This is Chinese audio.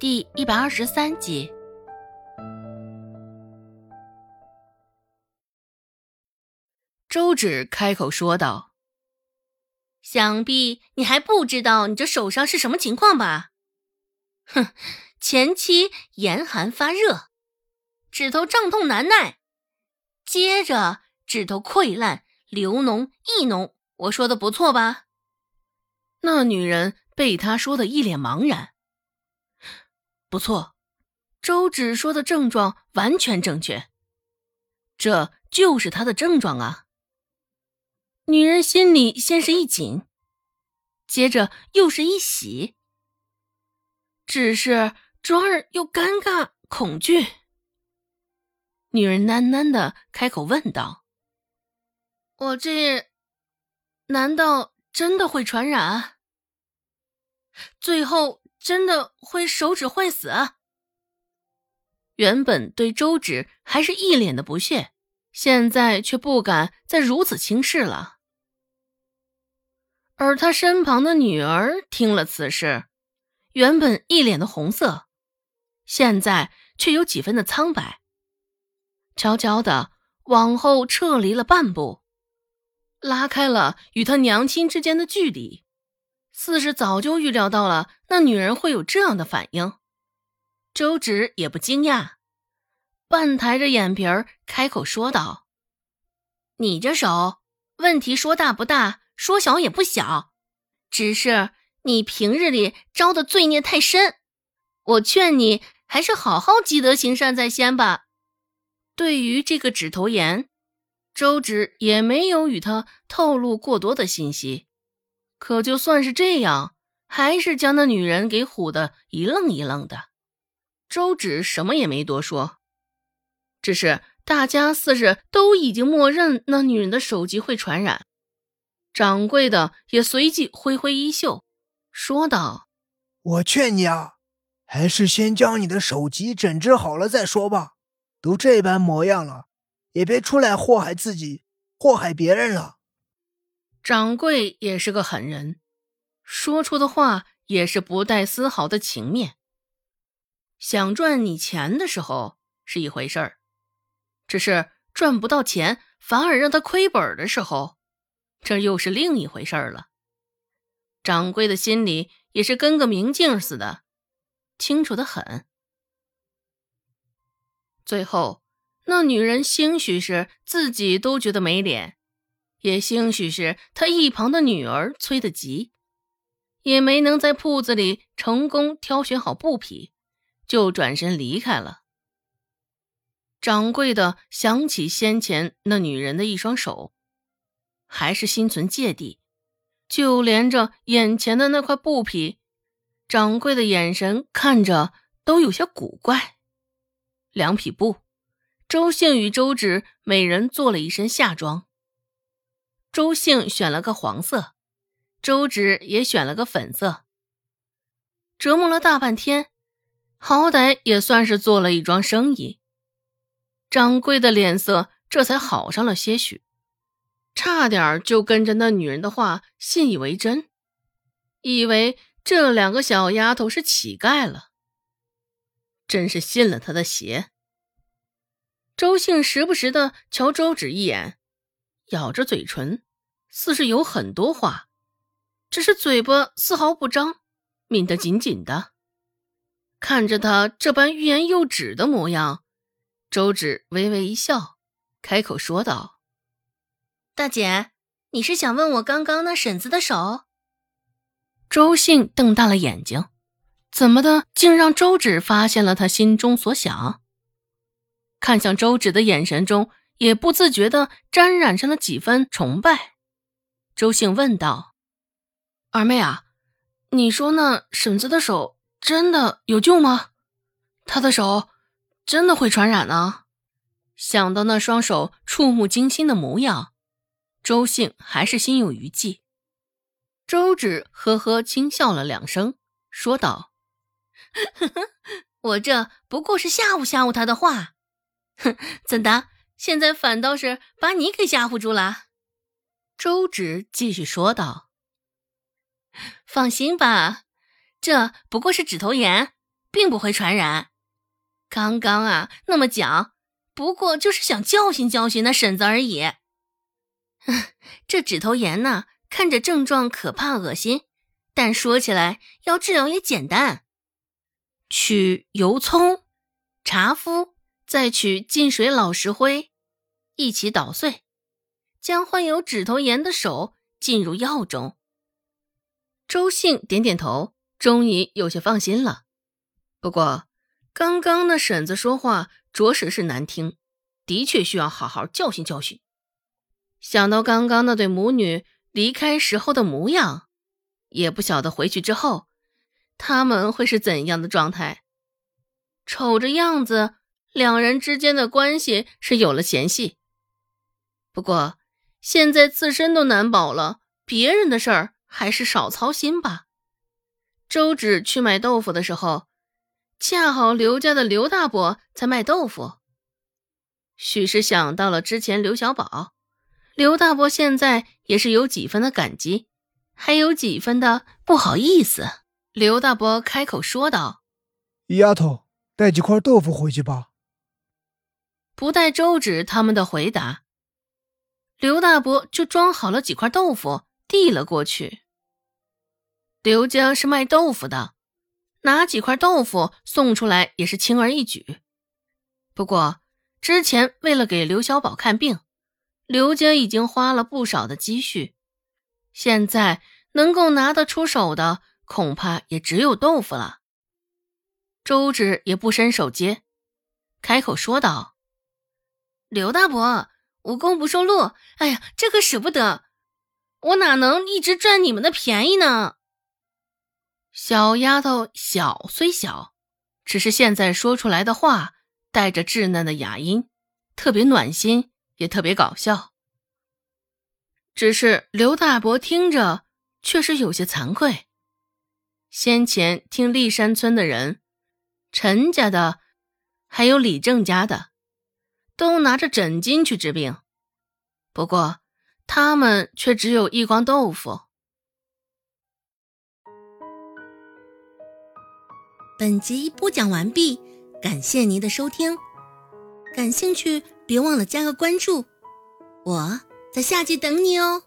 第一百二十三集。周芷开口说道：“想必你还不知道你这手上是什么情况吧？哼，前期严寒发热，指头胀痛难耐，接着指头溃烂、流脓、溢脓。我说的不错吧？”那女人被他说的一脸茫然。不错，周芷说的症状完全正确，这就是他的症状啊。女人心里先是一紧，接着又是一喜，只是转而又尴尬恐惧。女人喃喃的开口问道：“我这难道真的会传染？最后真的会手指坏死？”原本对周芷还是一脸的不屑，现在却不敢再如此轻视了。而他身旁的女儿听了此事，原本一脸的红色，现在却有几分的苍白，悄悄的往后撤离了半步，拉开了与他娘亲之间的距离，似是早就预料到了那女人会有这样的反应。周芷也不惊讶，半抬着眼皮儿开口说道：“你这手问题说大不大？”说小也不小，只是你平日里招的罪孽太深，我劝你还是好好积德行善在先吧。对于这个指头炎，周芷也没有与他透露过多的信息，可就算是这样，还是将那女人给唬得一愣一愣的。周芷什么也没多说，只是大家似是都已经默认那女人的手疾会传染。掌柜的也随即挥挥衣袖，说道：“我劝你啊，还是先将你的手疾诊治好了再说吧。都这般模样了，也别出来祸害自己，祸害别人了。”掌柜也是个狠人，说出的话也是不带丝毫的情面。想赚你钱的时候是一回事儿，只是赚不到钱反而让他亏本的时候。这又是另一回事儿了。掌柜的心里也是跟个明镜似的，清楚的很。最后，那女人兴许是自己都觉得没脸，也兴许是他一旁的女儿催得急，也没能在铺子里成功挑选好布匹，就转身离开了。掌柜的想起先前那女人的一双手。还是心存芥蒂，就连着眼前的那块布匹，掌柜的眼神看着都有些古怪。两匹布，周姓与周芷每人做了一身夏装。周姓选了个黄色，周芷也选了个粉色。折磨了大半天，好歹也算是做了一桩生意，掌柜的脸色这才好上了些许。差点就跟着那女人的话信以为真，以为这两个小丫头是乞丐了。真是信了他的邪。周兴时不时的瞧周芷一眼，咬着嘴唇，似是有很多话，只是嘴巴丝毫不张，抿得紧紧的。看着他这般欲言又止的模样，周芷微微一笑，开口说道。大姐，你是想问我刚刚那婶子的手？周信瞪大了眼睛，怎么的，竟让周芷发现了他心中所想？看向周芷的眼神中，也不自觉的沾染上了几分崇拜。周信问道：“二妹啊，你说那婶子的手真的有救吗？她的手真的会传染呢？”想到那双手触目惊心的模样。周兴还是心有余悸，周芷呵呵轻笑了两声，说道：“ 我这不过是吓唬吓唬他的话，哼，怎的？现在反倒是把你给吓唬住了？”周芷继续说道：“放心吧，这不过是指头炎，并不会传染。刚刚啊，那么讲，不过就是想教训教训那婶子而已。这指头炎呢，看着症状可怕恶心，但说起来要治疗也简单，取油葱、茶敷，再取进水老石灰，一起捣碎，将患有指头炎的手浸入药中。周信点点头，终于有些放心了。不过。刚刚那婶子说话着实是难听，的确需要好好教训教训。想到刚刚那对母女离开时候的模样，也不晓得回去之后他们会是怎样的状态。瞅着样子，两人之间的关系是有了嫌隙。不过现在自身都难保了，别人的事儿还是少操心吧。周芷去买豆腐的时候。恰好刘家的刘大伯在卖豆腐，许是想到了之前刘小宝，刘大伯现在也是有几分的感激，还有几分的不好意思。刘大伯开口说道：“丫头，带几块豆腐回去吧。”不待周芷他们的回答，刘大伯就装好了几块豆腐递了过去。刘家是卖豆腐的。拿几块豆腐送出来也是轻而易举。不过之前为了给刘小宝看病，刘家已经花了不少的积蓄，现在能够拿得出手的恐怕也只有豆腐了。周芷也不伸手接，开口说道：“刘大伯，无功不受禄。哎呀，这可舍不得，我哪能一直赚你们的便宜呢？”小丫头小虽小，只是现在说出来的话带着稚嫩的哑音，特别暖心，也特别搞笑。只是刘大伯听着却是有些惭愧。先前听立山村的人，陈家的，还有李正家的，都拿着枕巾去治病，不过他们却只有一筐豆腐。本集播讲完毕，感谢您的收听。感兴趣别忘了加个关注，我在下集等你哦。